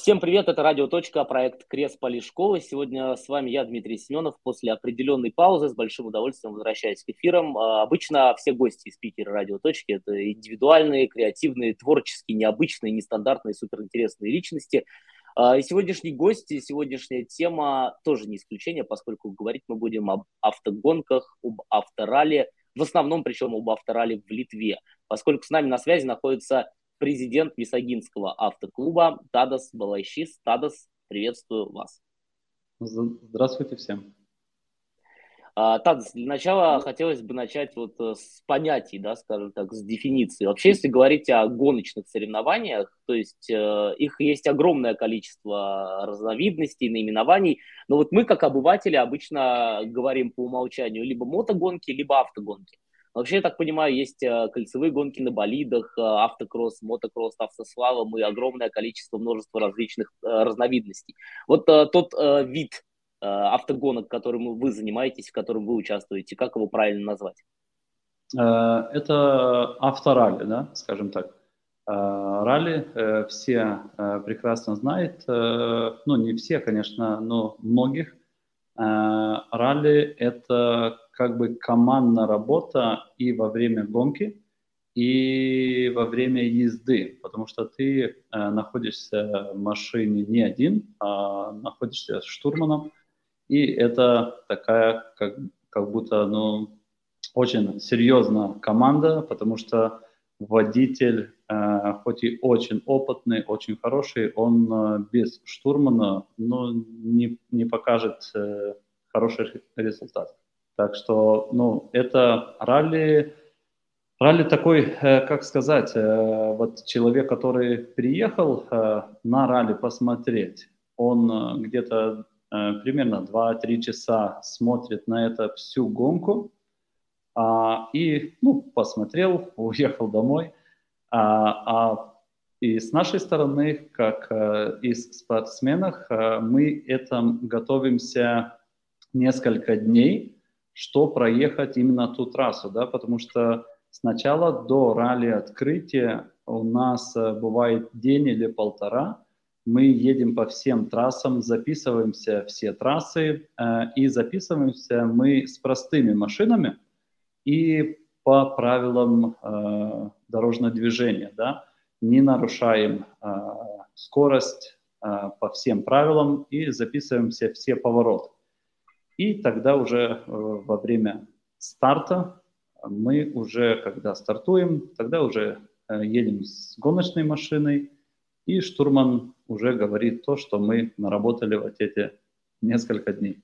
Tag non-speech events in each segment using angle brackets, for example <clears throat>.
Всем привет, это Радио Точка, проект Крест Полишкова. Сегодня с вами я, Дмитрий Семенов. После определенной паузы с большим удовольствием возвращаюсь к эфирам. А, обычно все гости и спикеры Радио Точки – это индивидуальные, креативные, творческие, необычные, нестандартные, суперинтересные личности. А, и сегодняшний гость, и сегодняшняя тема тоже не исключение, поскольку говорить мы будем об автогонках, об авторале, в основном причем об авторале в Литве, поскольку с нами на связи находится президент Висагинского автоклуба Тадас Балайшис. Тадас, приветствую вас. Здравствуйте всем. А, Тадас, для начала хотелось бы начать вот э, с понятий, да, скажем так, с дефиниции. Вообще, если говорить о гоночных соревнованиях, то есть э, их есть огромное количество разновидностей, наименований, но вот мы, как обыватели, обычно говорим по умолчанию либо мотогонки, либо автогонки. Вообще, я так понимаю, есть э, кольцевые гонки на болидах, э, автокросс, мотокросс, автослалом и огромное количество, множество различных э, разновидностей. Вот тот вид автогонок, которым вы занимаетесь, в котором вы участвуете, как его правильно назвать? Это авторалли, да, скажем так. Ралли все прекрасно знают, ну не все, конечно, но многих. Ралли – это как бы командная работа и во время гонки, и во время езды, потому что ты э, находишься в машине не один, а находишься с штурманом, и это такая как, как будто ну, очень серьезная команда, потому что водитель, э, хоть и очень опытный, очень хороший, он э, без штурмана ну, не, не покажет э, хороший результат. Так что, ну, это ралли, ралли такой, э, как сказать, э, вот человек, который приехал э, на ралли посмотреть, он где-то примерно 2-3 часа смотрит на это всю гонку, а, и, ну, посмотрел, <laughs> уехал домой, а, а и с нашей стороны, как из спортсменов, мы этому готовимся несколько дней, что проехать именно ту трассу, да, потому что сначала до ралли открытия у нас э, бывает день или полтора, мы едем по всем трассам, записываемся все трассы, э, и записываемся мы с простыми машинами и по правилам э, дорожного движения, да, не нарушаем э, скорость э, по всем правилам и записываемся все повороты. И тогда уже э, во время старта мы уже, когда стартуем, тогда уже э, едем с гоночной машиной, и штурман уже говорит то, что мы наработали вот эти несколько дней.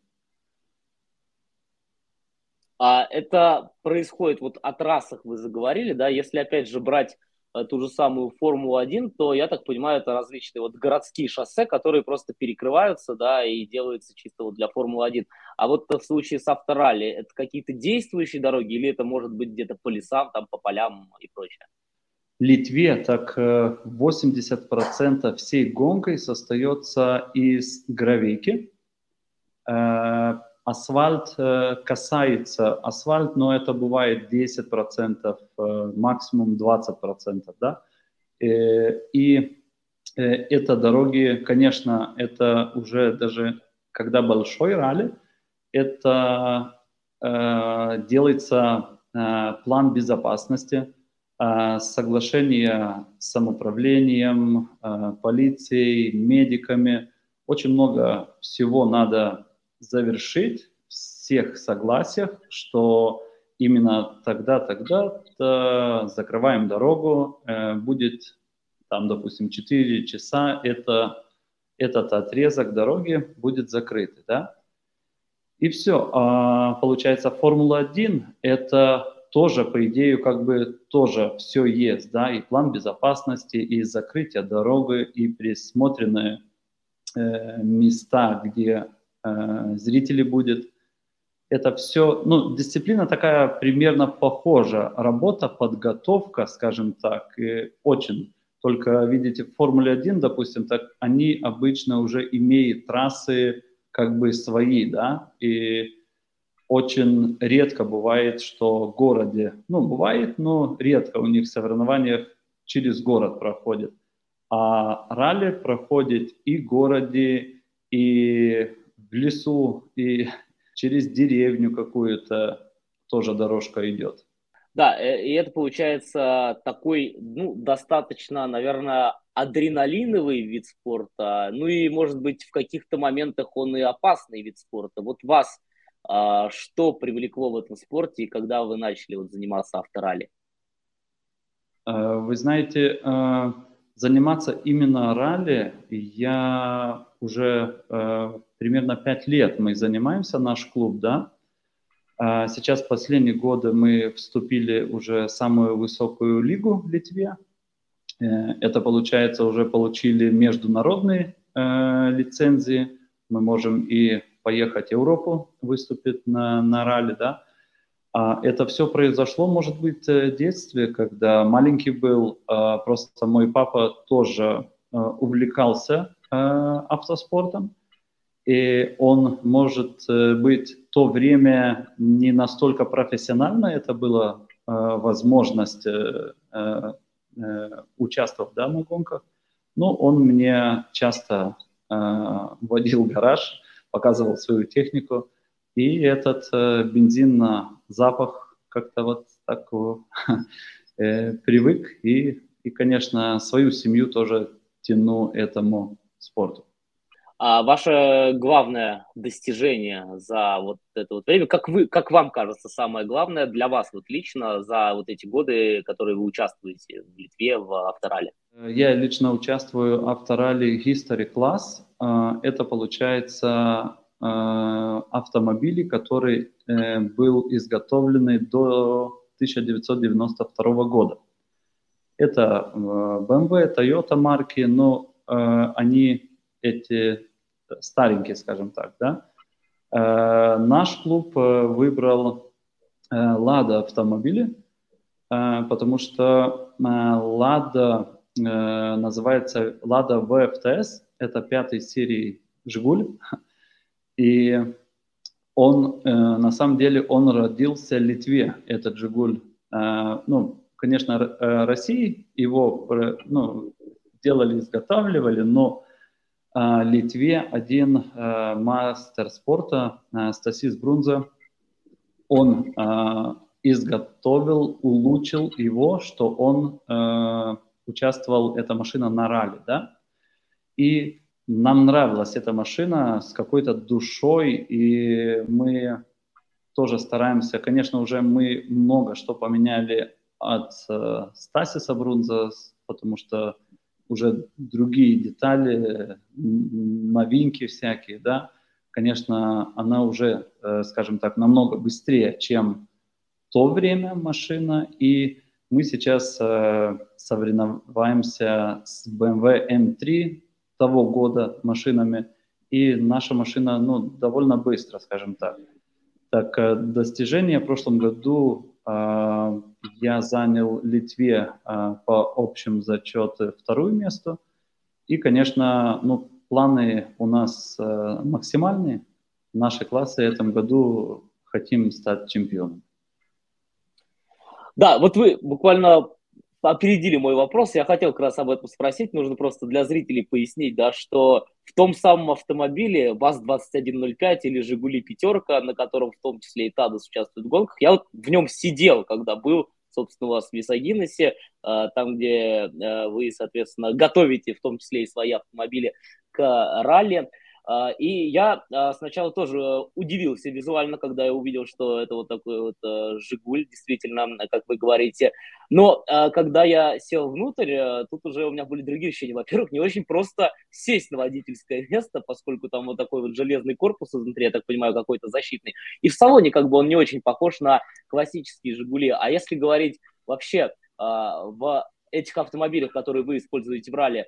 А это происходит вот о трассах вы заговорили, да, если опять же брать ту же самую Формулу-1, то, я так понимаю, это различные вот городские шоссе, которые просто перекрываются, да, и делаются чисто вот для Формулы-1. А вот в случае с авторалли, это какие-то действующие дороги или это может быть где-то по лесам, там, по полям и прочее? В Литве так 80% э, всей гонкой состоится из гравейки, э, Асфальт э, касается асфальт, но это бывает 10%, э, максимум 20%, да. Э, и это дороги, конечно, это уже даже когда большой ралли, это делается план безопасности, соглашение с самоуправлением, полицией, медиками. Очень много всего надо завершить всех согласиях, что именно тогда, тогда -то закрываем дорогу, э, будет там, допустим, 4 часа, это, этот отрезок дороги будет закрыт, да? И все. А, получается, Формула-1 это тоже, по идее, как бы тоже все есть, да, и план безопасности, и закрытие дороги, и присмотренные э, места, где Э, зрителей будет. Это все, ну, дисциплина такая примерно похожа. Работа, подготовка, скажем так, и очень. Только, видите, в Формуле 1, допустим, так они обычно уже имеют трассы как бы свои, да, и очень редко бывает, что в городе, ну, бывает, но редко у них соревнования через город проходят. А ралли проходит и в городе, и лесу, и через деревню какую-то тоже дорожка идет. Да, э, и это получается такой, ну, достаточно, наверное, адреналиновый вид спорта, ну и, может быть, в каких-то моментах он и опасный вид спорта. Вот вас а, что привлекло в этом спорте и когда вы начали вот заниматься авторалли? Э, вы знаете, э, заниматься именно ралли я уже примерно пять лет мы занимаемся, наш клуб, да, а сейчас последние годы мы вступили уже в самую высокую лигу в Литве. Э, это получается уже получили международные э, лицензии. Мы можем и поехать в Европу, выступить на, на ралли, да. А это все произошло, может быть, в детстве, когда маленький был. Просто мой папа тоже э, увлекался автоспортом и он может э, быть в то время не настолько профессионально, это была э, возможность э, э, э, участвовать да, на гонках, но он мне часто э, водил в гараж, показывал свою технику, и этот э, бензин на запах как-то вот так э, <laughs> привык, и, и, конечно, свою семью тоже тяну этому спорту. А ваше главное достижение за вот это вот время, как, вы, как вам кажется, самое главное для вас вот лично за вот эти годы, которые вы участвуете в Литве в авторале? Я лично участвую в авторале History Class. А, это получается а, автомобили, который э, был изготовлены до 1992 года. Это э, BMW, Toyota марки, но э, они эти старенькие, скажем так, да. Э, наш клуб э, выбрал э, автомобили, э, потому что э, э, называется Лада VFTS, это пятой серии Жигуль, <laughs> и он, э, на самом деле, он родился в Литве, этот Жигуль. Э, ну, конечно, э, России его э, ну, делали, изготавливали, но Литве один э, мастер спорта э, Стасис Брунзе, он э, изготовил, улучшил его, что он участвовал, эта машина на ралли, да, и нам нравилась эта машина с какой-то душой, и мы тоже стараемся, конечно, уже мы много что поменяли от э, Стасиса Брунза, потому что уже другие детали, новинки всякие, да, конечно, она уже, э, скажем так, намного быстрее, чем то время машина, и мы сейчас э, соревнуемся с BMW M3 того года машинами, и наша машина, ну, довольно быстро, скажем так. Так, э, достижение в прошлом году а, я занял Литве а, по общим зачету второе место. И, конечно, ну, планы у нас а, максимальные. Наши классы в этом году хотим стать чемпионом. Да, вот вы буквально опередили мой вопрос. Я хотел как раз об этом спросить. Нужно просто для зрителей пояснить, да, что в том самом автомобиле ВАЗ-2105 или «Жигули пятерка», на котором в том числе и ТАДОС участвует в гонках, я вот в нем сидел, когда был, собственно, у вас в Висагиносе, э, там, где э, вы, соответственно, готовите в том числе и свои автомобили к ралли. А, и я а, сначала тоже удивился визуально, когда я увидел, что это вот такой вот э, «Жигуль», действительно, как вы говорите. Но а, когда я сел внутрь, э, тут уже у меня были другие ощущения. Во-первых, не очень просто сесть на водительское место, поскольку там вот такой вот железный корпус изнутри, я так понимаю, какой-то защитный. И в салоне как бы он не очень похож на классические «Жигули». А если говорить вообще в этих автомобилях, которые вы используете в ралли,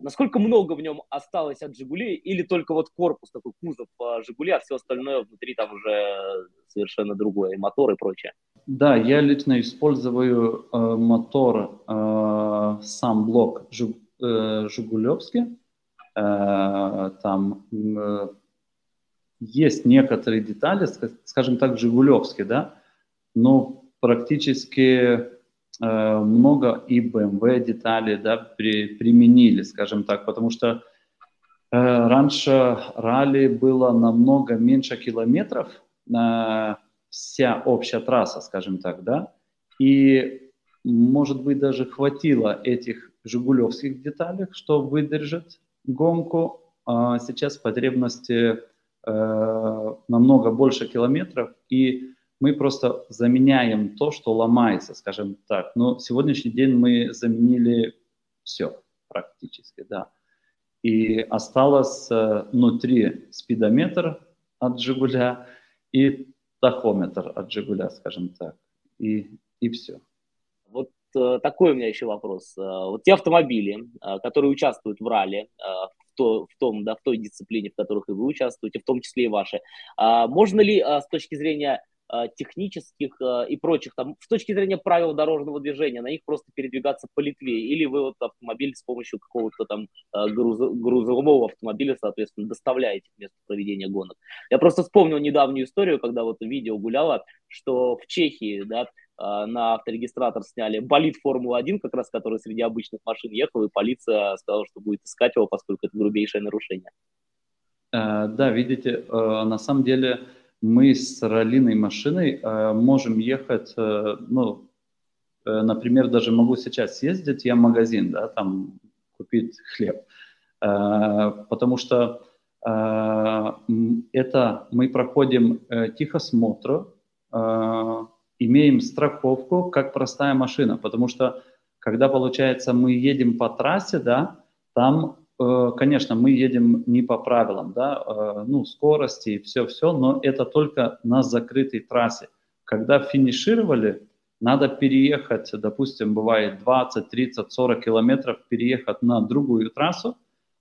насколько много в нем осталось от «Жигулей» или только вот корпус, такой кузов а, «Жигули», а все остальное внутри там уже совершенно другое, и мотор и прочее? Да, я лично использую э, мотор, э, сам блок Жиг, э, «Жигулевский». Э, там э, есть некоторые детали, скажем так, «Жигулевские», да, но практически много и BMW деталей да, при, применили, скажем так, потому что э, раньше ралли было намного меньше километров, э, вся общая трасса, скажем так, да, и, может быть, даже хватило этих жигулевских деталей, что выдержит гонку, а сейчас потребности э, намного больше километров, и мы просто заменяем то, что ломается, скажем так. Но сегодняшний день мы заменили все практически, да. И осталось э, внутри спидометр от «Жигуля» и тахометр от «Жигуля», скажем так. И, и все. Вот э, такой у меня еще вопрос. Э, вот те автомобили, которые участвуют в ралли, то, в, том, да, в той дисциплине, в которых и вы участвуете, в том числе и ваши. А, можно ли с точки зрения технических а, и прочих, там, с точки зрения правил дорожного движения, на них просто передвигаться по Литве, или вы вот автомобиль с помощью какого-то там а, груз, грузового автомобиля, соответственно, доставляете к месту проведения гонок. Я просто вспомнил недавнюю историю, когда вот видео гуляло, что в Чехии, да, на авторегистратор сняли болит Формула-1, как раз который среди обычных машин ехал, и полиция сказала, что будет искать его, поскольку это грубейшее нарушение. Э, да, видите, э, на самом деле мы с раллиной машиной э, можем ехать, ну, например, даже могу сейчас съездить я в магазин, да, там купить хлеб, потому что это мы проходим тихосмотр, имеем страховку как простая машина, потому что когда, получается, мы едем по трассе, да, там, э, конечно, мы едем не по правилам, да, э, ну, скорости и все-все, но это только на закрытой трассе. Когда финишировали, надо переехать, допустим, бывает 20, 30, 40 километров, переехать на другую трассу,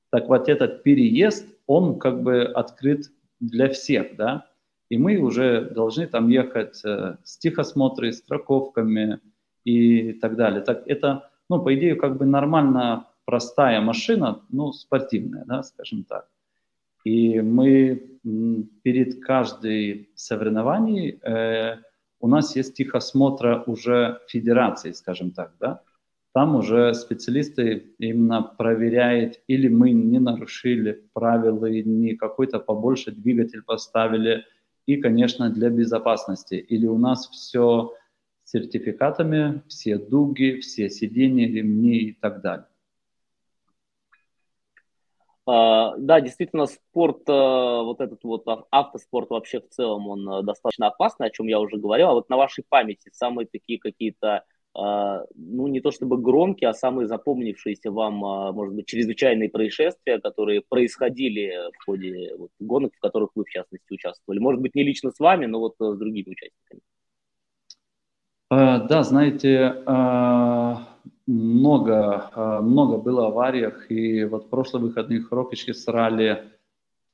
так вот этот переезд, он как бы открыт для всех, да, и мы уже должны там ехать э, с тихосмотрой, страховками и так далее. Так это, ну, по идее, как бы нормально простая машина, ну, спортивная, да, скажем так. И мы перед каждой соревнованием э, у нас есть тихосмотра уже федерации, скажем так, да. Там уже специалисты именно проверяют, или мы не нарушили правила, не какой-то побольше двигатель поставили, и, конечно, для безопасности. Или у нас все сертификатами, все дуги, все сиденья, ремни и так далее. Uh, да, действительно, спорт, uh, вот этот вот автоспорт вообще в целом, он uh, достаточно опасный, о чем я уже говорил. А вот на вашей памяти самые такие какие-то а, ну, не то чтобы громкие, а самые запомнившиеся вам, а, может быть, чрезвычайные происшествия, которые происходили в ходе вот, гонок, в которых вы, в частности, участвовали? Может быть, не лично с вами, но вот э, с другими участниками. А, да, знаете, много, много было авариях, и вот в прошлых выходных Рокички срали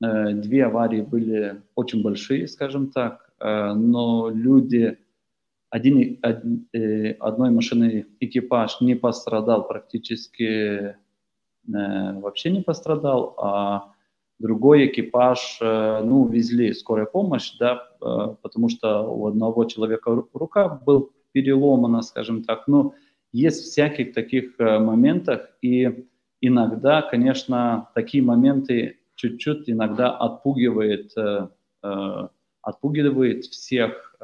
э, две аварии были очень большие, скажем так, э, но люди один, э, одной машины экипаж не пострадал практически, э, вообще не пострадал, а другой экипаж, э, ну, везли скорая помощь, да, потому что у одного человека рука был переломана, скажем так, ну, есть всяких таких моментах, и иногда, конечно, такие моменты чуть-чуть иногда отпугивает, отпугивает всех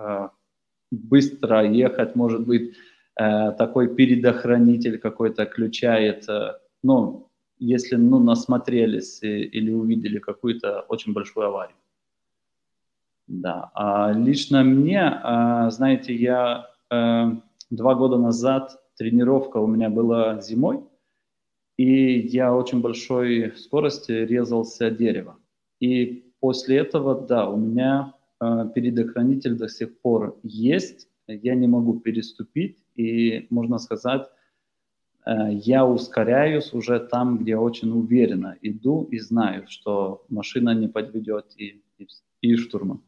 быстро ехать, может быть, э, такой предохранитель какой-то включает, э, ну, если, ну, насмотрелись или увидели какую-то очень большую аварию. Да, а лично мне, э, знаете, я два года назад тренировка у меня была зимой, и я очень большой скорости резался дерево. И после этого, да, у меня Э, предохранитель до сих пор есть, я не могу переступить, и можно сказать, э, я ускоряюсь уже там, где очень уверенно иду и знаю, что машина не подведет и, и, и штурма.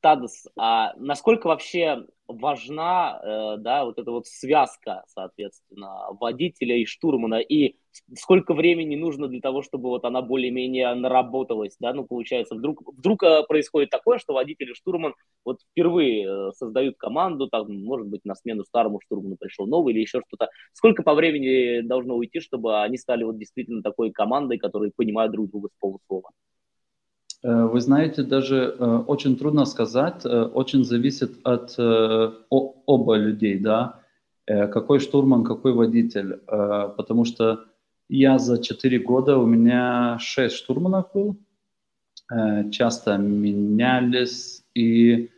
Тадас, а насколько вообще важна, э, да, вот эта вот связка, соответственно, водителя и штурмана, и сколько времени нужно для того, чтобы вот она более-менее наработалась, да, ну, получается, вдруг, вдруг э, происходит такое, что водитель и штурман вот впервые э, создают команду, там, может быть, на смену старому штурману пришел новый или еще что-то. Сколько по времени должно уйти, чтобы они стали вот действительно такой командой, которые понимают друг друга с полуслова? Э, вы знаете, даже э, очень трудно сказать, э, очень зависит от оба людей, да, какой штурман, какой водитель, потому что я за 4 года, у меня 6 штурманов был, часто менялись, и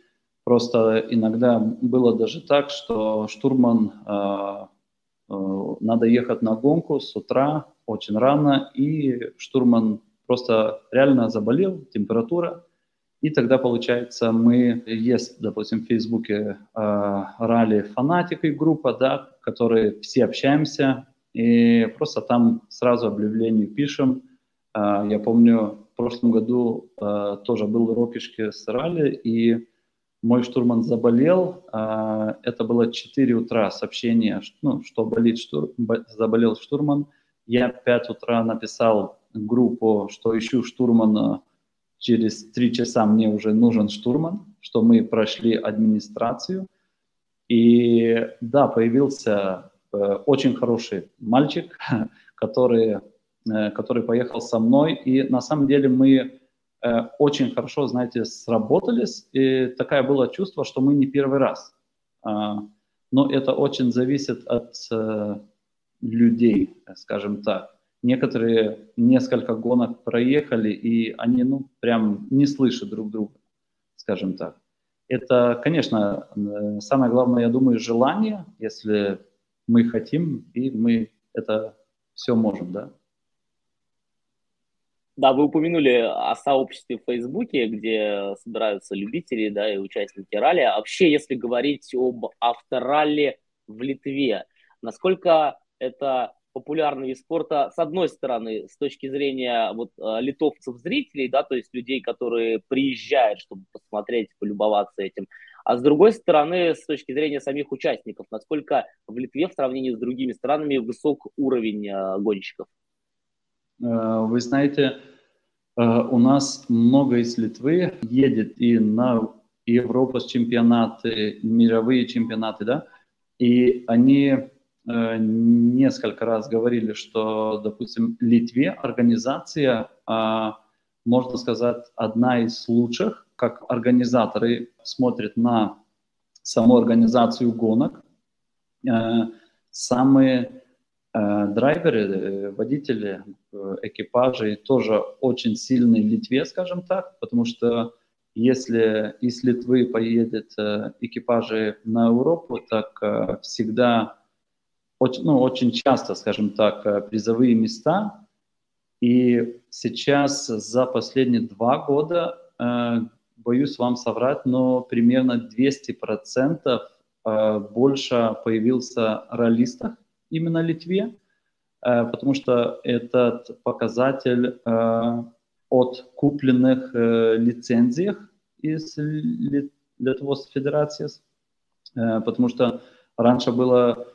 просто иногда было даже так, что штурман, надо ехать на гонку с утра очень рано, и штурман просто реально заболел, температура, и тогда, получается, мы, есть, допустим, в Фейсбуке э, ралли фанатик и группа, да, которые все общаемся, и просто там сразу объявление пишем. Э, я помню, в прошлом году э, тоже был рокишки с ралли, и мой штурман заболел, э, это было 4 утра сообщение, ну, что болит штур, заболел штурман. Я 5 утра написал группу, что ищу штурмана, через три часа мне уже нужен штурман, что мы прошли администрацию. И да, появился э, очень хороший мальчик, <laughs> который, э, который поехал со мной. И на самом деле мы э, очень хорошо, знаете, сработались. И такое было чувство, что мы не первый раз. А, но это очень зависит от э, людей, скажем так некоторые несколько гонок проехали, и они, ну, прям не слышат друг друга, скажем так. Это, конечно, э, самое главное, я думаю, желание, если мы хотим, и мы это все можем, да. Да, вы упомянули о сообществе в Фейсбуке, где собираются любители, да, и участники ралли. А вообще, если говорить об авторалли в Литве, насколько это популярный вид спорта, с одной стороны, с точки зрения вот э, литовцев-зрителей, да, то есть людей, которые приезжают, чтобы посмотреть, полюбоваться этим, а с другой стороны, с точки зрения самих участников, насколько в Литве в сравнении с другими странами высок уровень э, гонщиков? Э, вы знаете, у нас много из Литвы едет и на Европу с чемпионаты, мировые чемпионаты, да, и они несколько раз говорили, что, допустим, Литве организация, а, можно сказать, одна из лучших, как организаторы смотрят на саму организацию гонок. Э, самые э, драйверы, водители экипажей тоже очень сильные в Литве, скажем так, потому что если из Литвы поедет экипажи на Европу, так всегда очень, ну, очень часто, скажем так, э, призовые места. И сейчас за последние два года, э, боюсь вам соврать, но примерно 200% э, больше появился ролистов именно в Литве, э, потому что этот показатель э, от купленных э, лицензиях из Литвos Федерации, э, потому что раньше было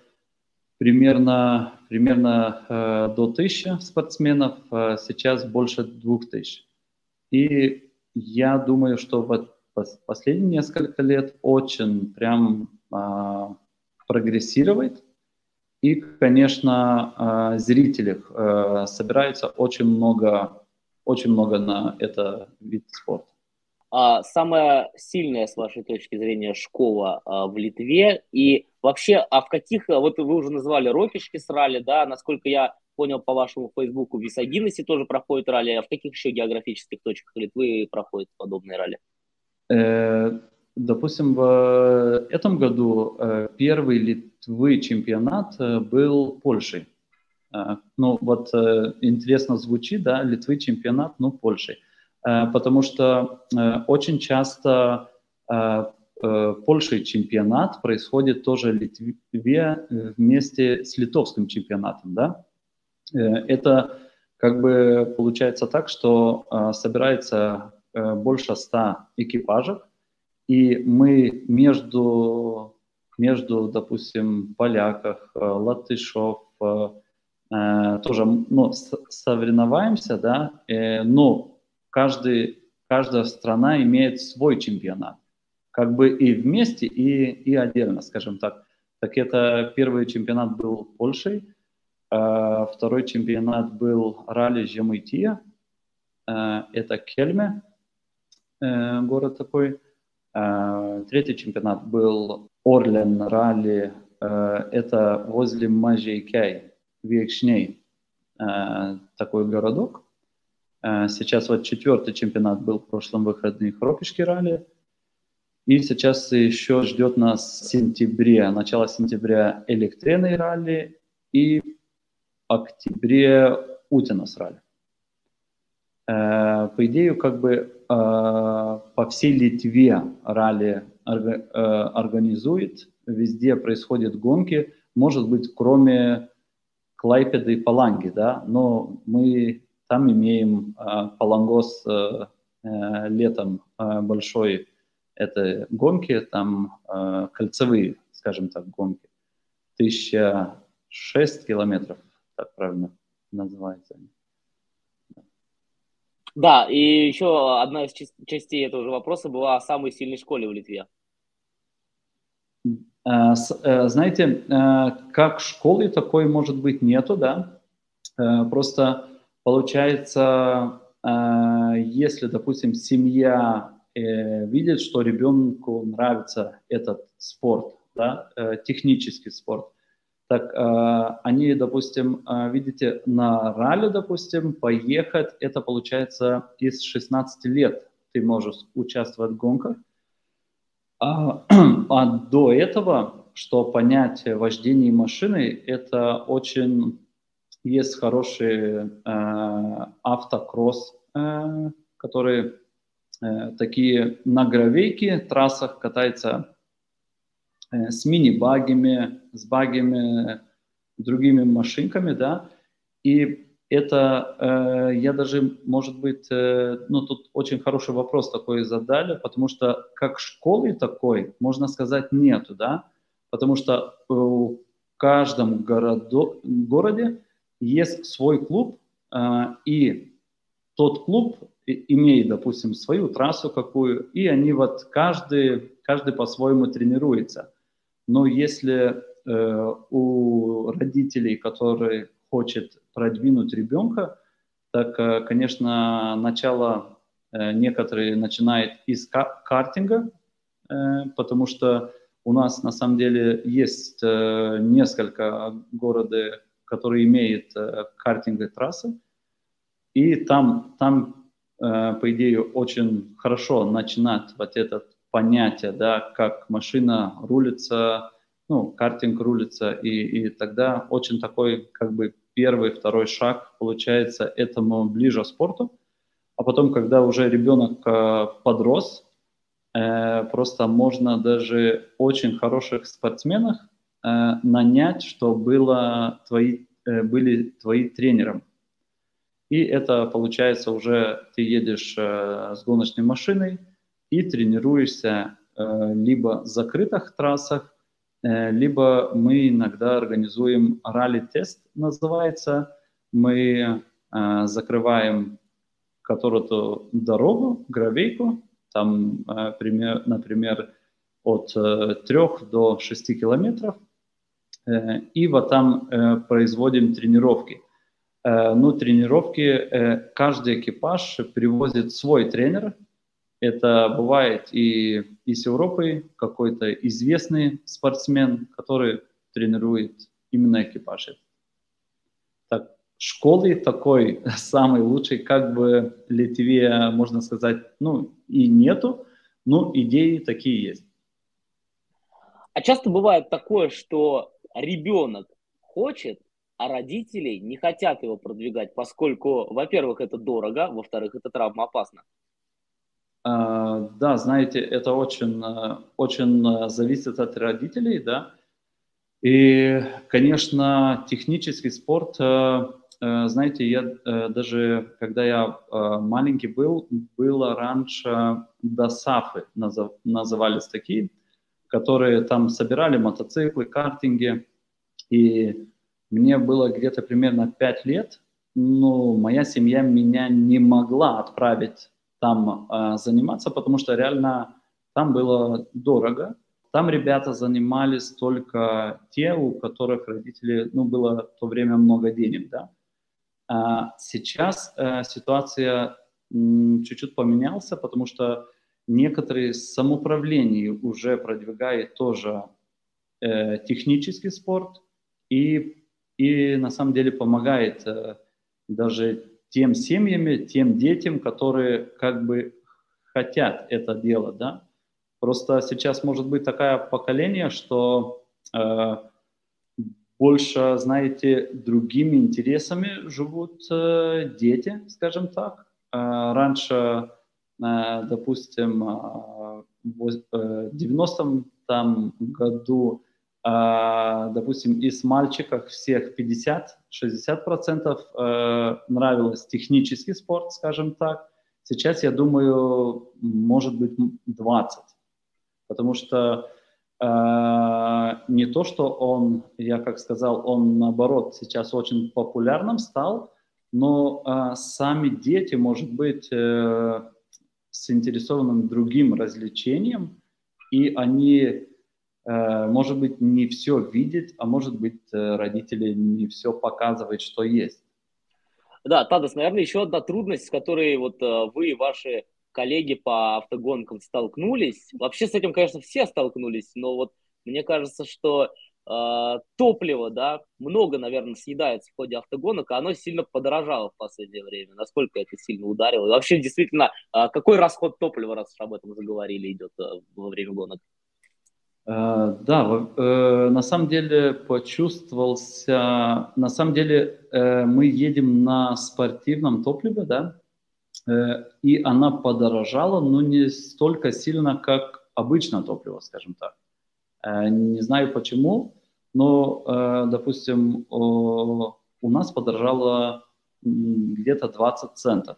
примерно, примерно э, до 1000 спортсменов, э, сейчас больше 2000. И я думаю, что вот последние несколько лет очень прям э, прогрессирует. И, конечно, э, зрителей э, собирается очень много, очень много на это вид спорта. А, самая сильная, с вашей точки зрения, школа а, в Литве? И вообще, а в каких, вот вы уже назвали Рокишки с ралли, да, насколько я понял по вашему фейсбуку, в Висагиносе тоже проходит ралли, а в каких еще географических точках Литвы проходят подобные ралли? Э, допустим, в этом году э, первый Литвы чемпионат э, был Польшей. Ну, вот интересно звучит, да, Литвы чемпионат, ну, Польшей. Э, потому что э, очень часто э, Польшей чемпионат происходит тоже в Литве вместе с литовским чемпионатом, да? Это как бы получается так, что собирается больше ста экипажей, И мы между, между допустим, поляках, латышов, тоже ну, соревнованиемся, да, но каждый, каждая страна имеет свой чемпионат. Как бы и вместе, и, и отдельно, скажем так. Так это первый чемпионат был Польшей, а второй чемпионат был ралли Жемытия, а, это Кельме, э, город такой. А, третий чемпионат был Орлен ралли, э, это возле Мажейкяй, Векшней, э, такой городок. Сейчас вот четвертый чемпионат был в прошлом выходных Ропишки ралли. И сейчас еще ждет нас сентябре, начало сентября электреный ралли и октябре Утинос ралли. Э, по идее, как бы э, по всей Литве ралли э, организует, везде происходят гонки, может быть, кроме Клайпеды и Паланги, да, но мы там имеем Палангос летом большой, это гонки, там кольцевые, скажем так, гонки, 1006 километров, так правильно называется. Да, и еще одна из частей этого же вопроса была о самой сильной школе в Литве. Э, э, знаете, э, как школы такой, может быть, нету, да? Просто получается, если, допустим, семья видит, что ребенку нравится этот спорт, да, технический спорт, так э, они, допустим, э, видите, на ралли, допустим, поехать, это получается из 16 лет ты можешь участвовать в гонках. А, <clears throat> а до этого, что понять вождение машины, это очень есть хороший э, автокросс, э, которые э, такие на гравейке трассах катаются Э, с мини-багами, с багами, другими машинками, да, и это э, я даже, может быть, э, ну тут очень хороший вопрос такой задали, потому что как школы такой, можно сказать, нету, да, потому что в каждом городу, городе есть свой клуб, э, и тот клуб имеет, допустим, свою трассу какую, и они вот каждый, каждый по-своему тренируется. Но если э, у родителей, которые хочет продвинуть ребенка, так, э, конечно, начало э, некоторые начинают из картинга, потому что у нас на самом деле есть несколько городов, которые имеют э, картинговые трассы, и там, там э, по идее, очень хорошо начинать вот этот понятие, да, как машина рулится, ну, картинг рулится, и, и тогда очень такой, как бы, первый, второй шаг получается этому ближе спорту. А потом, когда уже ребенок э, подрос, просто можно даже очень хороших спортсменов э, нанять, что было твои, э, были твои тренером. И это получается уже ты едешь э, с гоночной машиной, и тренируешься э, либо в закрытых трассах, э, либо мы иногда организуем ралли-тест, называется. Мы э, закрываем которую-то дорогу, гравейку, там, например, от 3 до 6 километров, и вот там производим тренировки. Ну, тренировки каждый экипаж привозит свой тренер, это бывает и из Европы какой-то известный спортсмен, который тренирует именно экипаж. Так, школы такой <laughs> самый лучший, как бы Литве, можно сказать, ну и нету, но идеи такие есть. А часто бывает такое, что ребенок хочет, а родители не хотят его продвигать, поскольку, во-первых, это дорого, во-вторых, это травмоопасно. А, да, знаете, это очень, э, очень э, зависит от родителей, да. И, конечно, технический спорт, э, знаете, я даже, когда я маленький был, было раньше досафы, назывались такие, которые там собирали мотоциклы, картинги, и мне было где-то примерно 5 лет, но моя семья меня не могла отправить там э, заниматься, потому что реально там было дорого. Там ребята занимались только те, у которых родители, ну, было в то время много денег, да. А сейчас э, ситуация чуть-чуть поменялся, потому что некоторые самоуправления уже продвигают тоже э, технический спорт и, и на самом деле помогает э, даже тем семьями, тем детям, которые как бы хотят это делать, да. Просто сейчас может быть такое поколение, что э, больше, знаете, другими интересами живут э, дети, скажем так. Э, раньше, допустим, э, в 90-м там году допустим, из мальчиков всех 50-60% э, нравилось технический спорт, скажем так. Сейчас, я думаю, может быть 20. Потому что э, не то, что он, я как сказал, он наоборот сейчас очень популярным стал, но э, сами дети, может быть, э, заинтересованы другим развлечением, и они Э, может быть, не все видеть, а может быть, э, родители не все показывают, что есть. Да, Тадас, наверное, еще одна трудность, с которой вот э, вы и ваши коллеги по автогонкам столкнулись. Вообще с этим, конечно, все столкнулись, но вот мне кажется, что топливо, да, много, наверное, съедается в ходе автогонок, а оно сильно подорожало в последнее время. Насколько это сильно ударило? И вообще, действительно, э, какой расход топлива, раз об этом заговорили, идет э, во время гонок? Э, да, э, на самом деле почувствовался, на самом деле э, мы едем на спортивном топливе, да, и она подорожала, но не столько сильно, как обычное топливо, скажем так. Не знаю почему, но, допустим, у нас подорожало где-то 20 центов.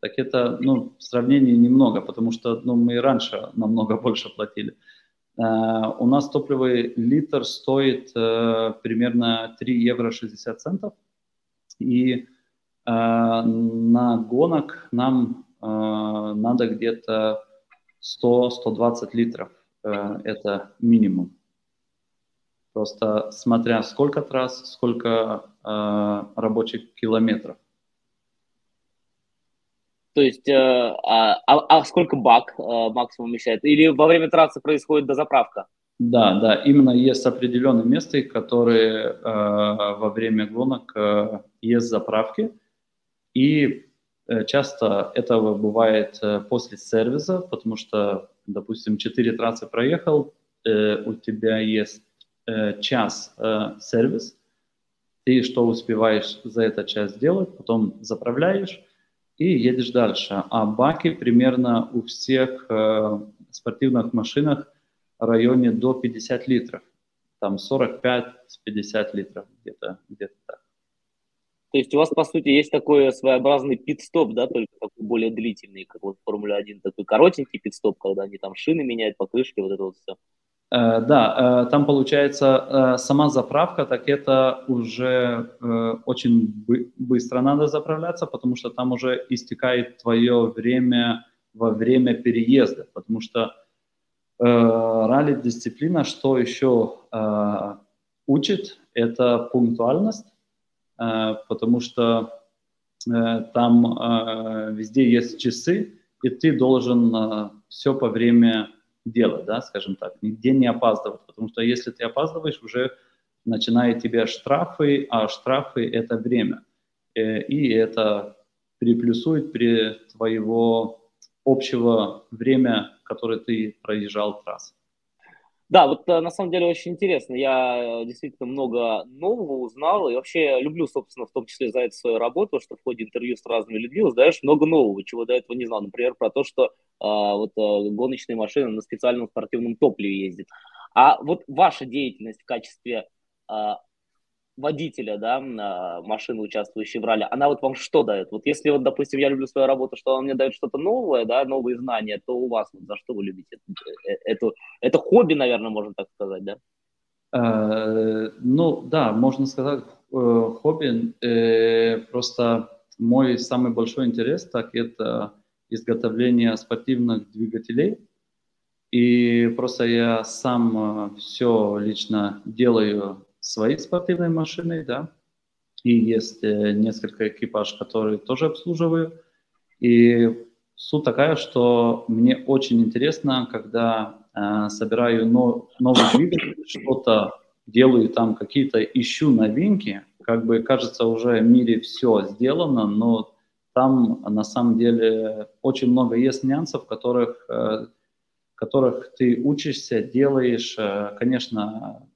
Так это, ну, в сравнении немного, потому что, ну, мы и раньше намного <laughs> больше платили. Э, у нас топливый литр стоит э, примерно 3 евро 60 центов. И э, на гонок нам надо где-то 100-120 литров. Это минимум. Просто смотря сколько трасс, сколько рабочих километров. То есть, э, а, а, а сколько бак э, максимум вмещает? Или во время трассы происходит дозаправка? Да, да, именно есть определенные места, которые э, во время гонок э, есть заправки, и э, часто этого бывает э, после сервиса, потому что, допустим, 4 трассы проехал, э, у тебя есть э, час э, сервис, ты что успеваешь за этот час сделать, потом заправляешь, и едешь дальше. А баки примерно у всех э, спортивных машинах в районе до 50 литров. Там 45-50 литров где-то где так. То есть у вас, по сути, есть такой своеобразный пит-стоп, да, только такой более длительный, как вот Формула 1, такой коротенький пит-стоп, когда они там шины меняют, покрышки, вот это вот все. Э, да, э, там получается э, сама заправка, так это уже очень быстро надо заправляться, потому что там уже истекает твое время во время переезда, потому что ралли-дисциплина, что еще учит, это пунктуальность, потому что там везде есть часы, и ты должен все по время делать, да, скажем так, нигде не опаздывать, потому что если ты опаздываешь, уже начинают тебе штрафы, а штрафы – это время, э, и это переплюсует при твоего общего время, которое ты проезжал трассу. Да, вот э, на самом деле очень интересно. Я э, действительно много нового узнал. И вообще люблю, собственно, в том числе за это свою работу, что в ходе интервью с разными людьми узнаешь много нового, чего до этого не знал. Например, про то, что а, вот а, гоночные машины на специальном спортивном топливе ездят. А вот ваша деятельность в качестве а, водителя, да, машины, участвующей в ралли, она вот вам что дает? Вот если вот, допустим, я люблю свою работу, что она мне дает что-то новое, да, новые знания, то у вас вот за что вы любите это? Это, это хобби, наверное, можно так сказать, да? Э, ну, да, можно сказать э, хобби. Э, просто мой самый большой интерес, так это изготовление спортивных двигателей. И просто я сам все лично делаю своей спортивной машиной, да. И есть несколько экипаж, которые тоже обслуживаю. И суть такая, что мне очень интересно, когда э, собираю но, новый двигатель, что-то делаю там, какие-то ищу новинки, как бы кажется уже в мире все сделано, но там на самом деле очень много есть нюансов, которых, э, которых ты учишься, делаешь. Э, конечно,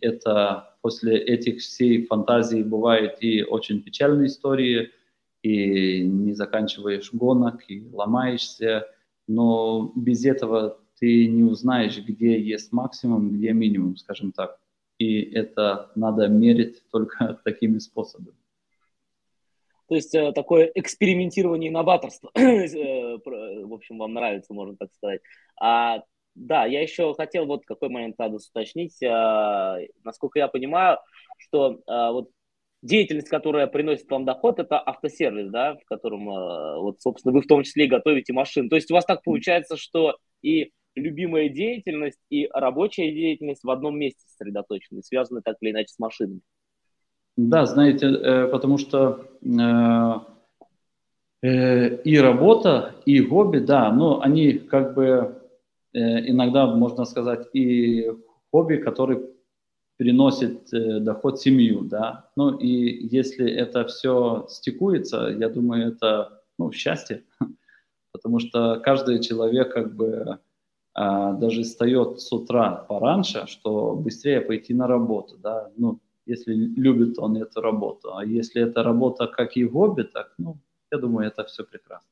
это после этих всей фантазий бывают и очень печальные истории, и не заканчиваешь гонок, и ломаешься, но без этого ты не узнаешь, где есть максимум, где минимум, скажем так. И это надо мерить только <laughs> такими способами. То есть э, такое экспериментирование и новаторство, <clears throat> э, в общем, вам нравится, можно так сказать. А, да, я еще хотел вот какой момент надо уточнить. А, насколько я понимаю, что а, вот деятельность, которая приносит вам доход, это автосервис, да, в котором, а, вот, собственно, вы в том числе готовите машины. То есть у вас так получается, что и любимая деятельность и рабочая деятельность в одном месте сосредоточены, связаны так или иначе с машинами. Да, знаете, э, потому что э, э, и работа, и хобби, да, но они как бы иногда, можно сказать, и хобби, который приносит доход семью, да. Ну и если это все стекуется, я думаю, это ну, счастье, <laughs> потому что каждый человек как бы а, даже встает с утра пораньше, что быстрее пойти на работу, да, ну, если любит он эту работу. А если это работа как и хобби, так, ну, я думаю, это все прекрасно.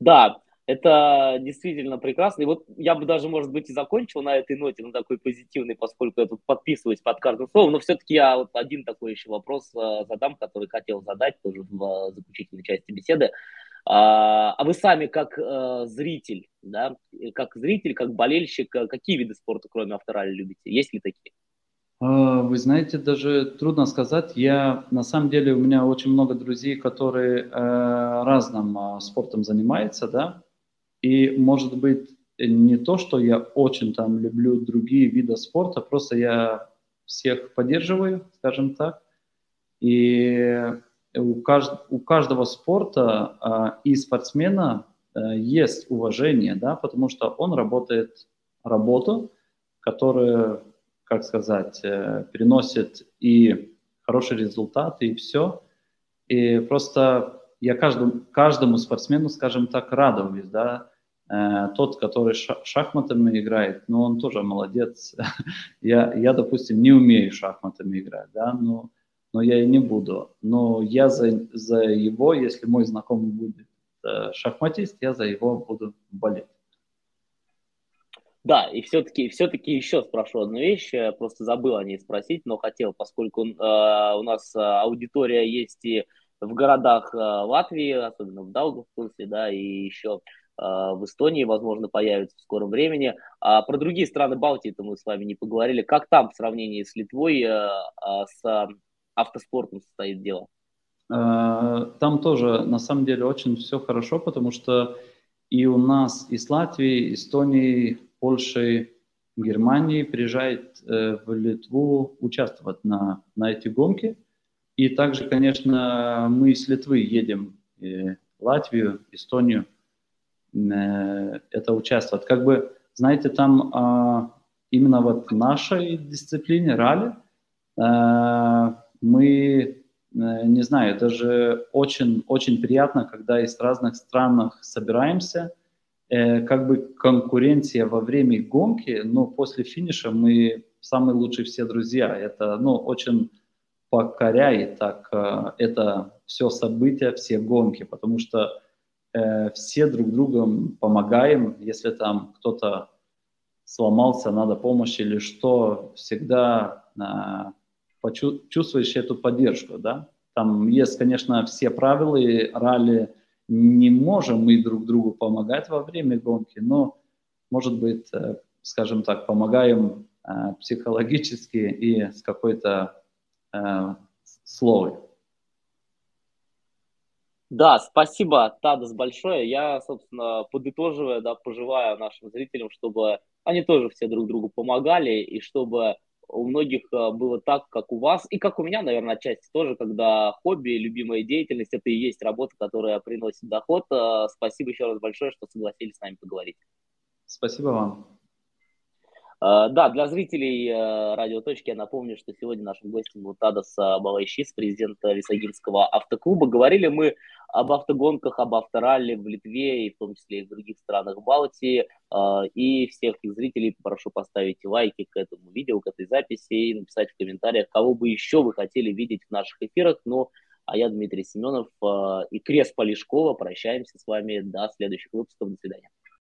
Да, это действительно прекрасно. И вот я бы даже, может быть, и закончил на этой ноте, на такой позитивной, поскольку я тут подписываюсь под каждым словом. Но все-таки я вот один такой еще вопрос э, задам, который хотел задать тоже в э, заключительной части беседы. А, а вы сами как э, зритель, да, как зритель, как болельщик, какие виды спорта, кроме авторали, любите? Есть ли такие? Вы знаете, даже трудно сказать. Я на самом деле у меня очень много друзей, которые э, разным э, спортом занимаются, да. И может быть не то, что я очень там люблю другие виды спорта, просто я всех поддерживаю, скажем так. И у, кажд, у каждого спорта а, и спортсмена а, есть уважение, да, потому что он работает работу, которая, как сказать, э, приносит и хороший результат, и все. И просто я каждому, каждому спортсмену, скажем так, радуюсь, да, тот, который шахматами играет, ну, он тоже молодец. <laughs> я, я, допустим, не умею шахматами играть, да, но но я и не буду. Но я за, за его, если мой знакомый будет э, шахматист, я за его буду болеть. Да, и все-таки все-таки еще спрошу одну вещь, я просто забыл о ней спросить, но хотел, поскольку э, у нас э, аудитория есть и в городах э, Латвии, особенно в Даугавпилсе, да, и еще э, в Эстонии, возможно, появится в скором времени. А про другие страны Балтии-то мы с вами не поговорили. Как там в сравнении с Литвой, э, э, с автоспортом стоит дело? Там тоже на самом деле очень все хорошо, потому что и у нас из Латвии, Эстонии, Польши, Германии приезжает э, в Литву участвовать на, на эти гонки. И также, конечно, мы из Литвы едем в Латвию, Эстонию, это участвовать. Как бы, знаете, там а, именно вот в нашей дисциплине ралли мы, э, не знаю, даже очень, очень приятно, когда из разных стран собираемся, э, как бы конкуренция во время гонки, но после финиша мы самые лучшие все друзья. Это, ну, очень покоряет так э, это все события, все гонки, потому что э, все друг другу помогаем, если там кто-то сломался, надо помощь или что, всегда почувствуешь эту поддержку, да. Там есть, конечно, все правила, и ралли не можем мы друг другу помогать во время гонки, но, может быть, э, скажем так, помогаем э, психологически и с какой-то э, словой. Да, спасибо, Тадас, большое. Я, собственно, подытоживая, да, пожелаю нашим зрителям, чтобы они тоже все друг другу помогали, и чтобы у многих э, было так, как у вас, и как у меня, наверное, отчасти тоже, когда хобби, любимая деятельность, это и есть работа, которая приносит доход. Э, спасибо еще раз большое, что согласились с нами поговорить. Спасибо вам. Э, да, для зрителей э, радиоточки я напомню, что сегодня нашим гостем был Тадас Балайшис, президент Висагинского автоклуба. Говорили мы об автогонках, об авторалли в Литве и в том числе и в других странах Балтии. Э, и всех их зрителей прошу поставить лайки к этому видео, к этой записи и написать в комментариях, кого бы еще вы хотели видеть в наших эфирах. Ну, а я Дмитрий Семенов и Крес Полишкова. Прощаемся с вами до следующих выпусков. До свидания.